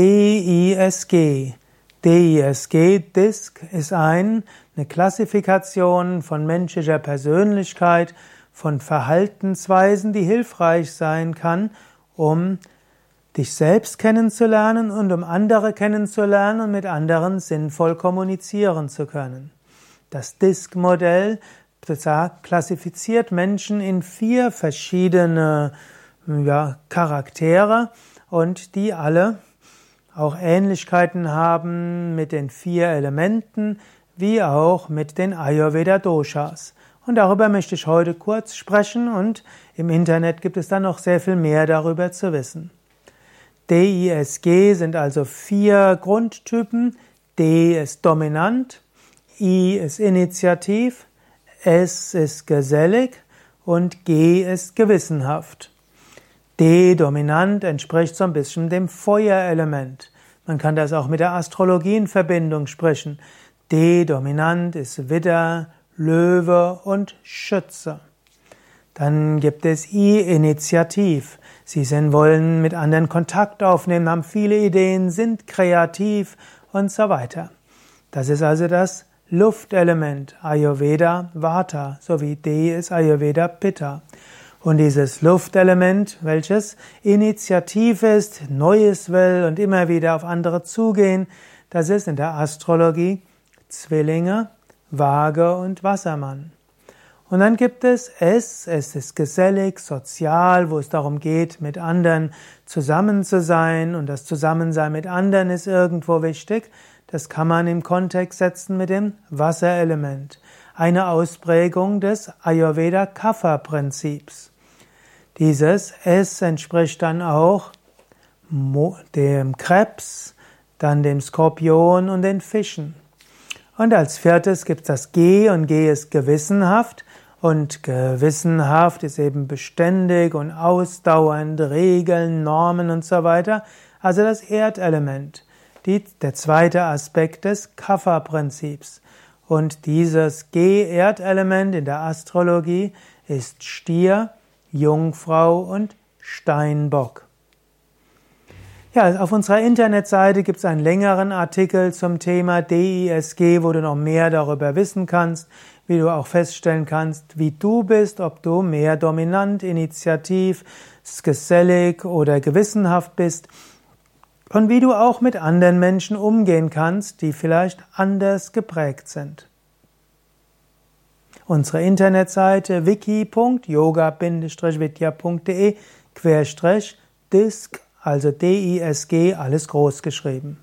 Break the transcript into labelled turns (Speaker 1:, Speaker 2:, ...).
Speaker 1: DISG. DISG, DISC, ist ein, eine Klassifikation von menschlicher Persönlichkeit, von Verhaltensweisen, die hilfreich sein kann, um dich selbst kennenzulernen und um andere kennenzulernen und mit anderen sinnvoll kommunizieren zu können. Das DISC-Modell klassifiziert Menschen in vier verschiedene ja, Charaktere und die alle auch Ähnlichkeiten haben mit den vier Elementen wie auch mit den Ayurveda Doshas. Und darüber möchte ich heute kurz sprechen und im Internet gibt es dann noch sehr viel mehr darüber zu wissen. DISG sind also vier Grundtypen. D ist dominant, I ist initiativ, S ist gesellig und G ist gewissenhaft. D dominant entspricht so ein bisschen dem Feuerelement. Man kann das auch mit der Astrologie in Verbindung sprechen. D dominant ist Widder, Löwe und Schütze. Dann gibt es I Initiativ. Sie sind, wollen mit anderen Kontakt aufnehmen, haben viele Ideen, sind kreativ und so weiter. Das ist also das Luftelement Ayurveda Vata, sowie D ist Ayurveda Pitta. Und dieses Luftelement, welches Initiativ ist, Neues will und immer wieder auf andere zugehen, das ist in der Astrologie Zwillinge, Waage und Wassermann. Und dann gibt es S, es ist gesellig, sozial, wo es darum geht, mit anderen zusammen zu sein und das Zusammensein mit anderen ist irgendwo wichtig. Das kann man im Kontext setzen mit dem Wasserelement. Eine Ausprägung des Ayurveda Kapha Prinzips. Dieses S entspricht dann auch dem Krebs, dann dem Skorpion und den Fischen. Und als viertes gibt es das G und G ist gewissenhaft. Und gewissenhaft ist eben beständig und ausdauernd, Regeln, Normen und so weiter. Also das Erdelement. Die, der zweite Aspekt des Kapha-Prinzips. Und dieses G-Erdelement in der Astrologie ist Stier, Jungfrau und Steinbock. Ja, auf unserer Internetseite gibt es einen längeren Artikel zum Thema DISG, wo du noch mehr darüber wissen kannst, wie du auch feststellen kannst, wie du bist, ob du mehr dominant, initiativ, gesellig oder gewissenhaft bist und wie du auch mit anderen Menschen umgehen kannst, die vielleicht anders geprägt sind. Unsere Internetseite wiki.yoga-vidya.de disc also D-I-S-G, alles groß geschrieben.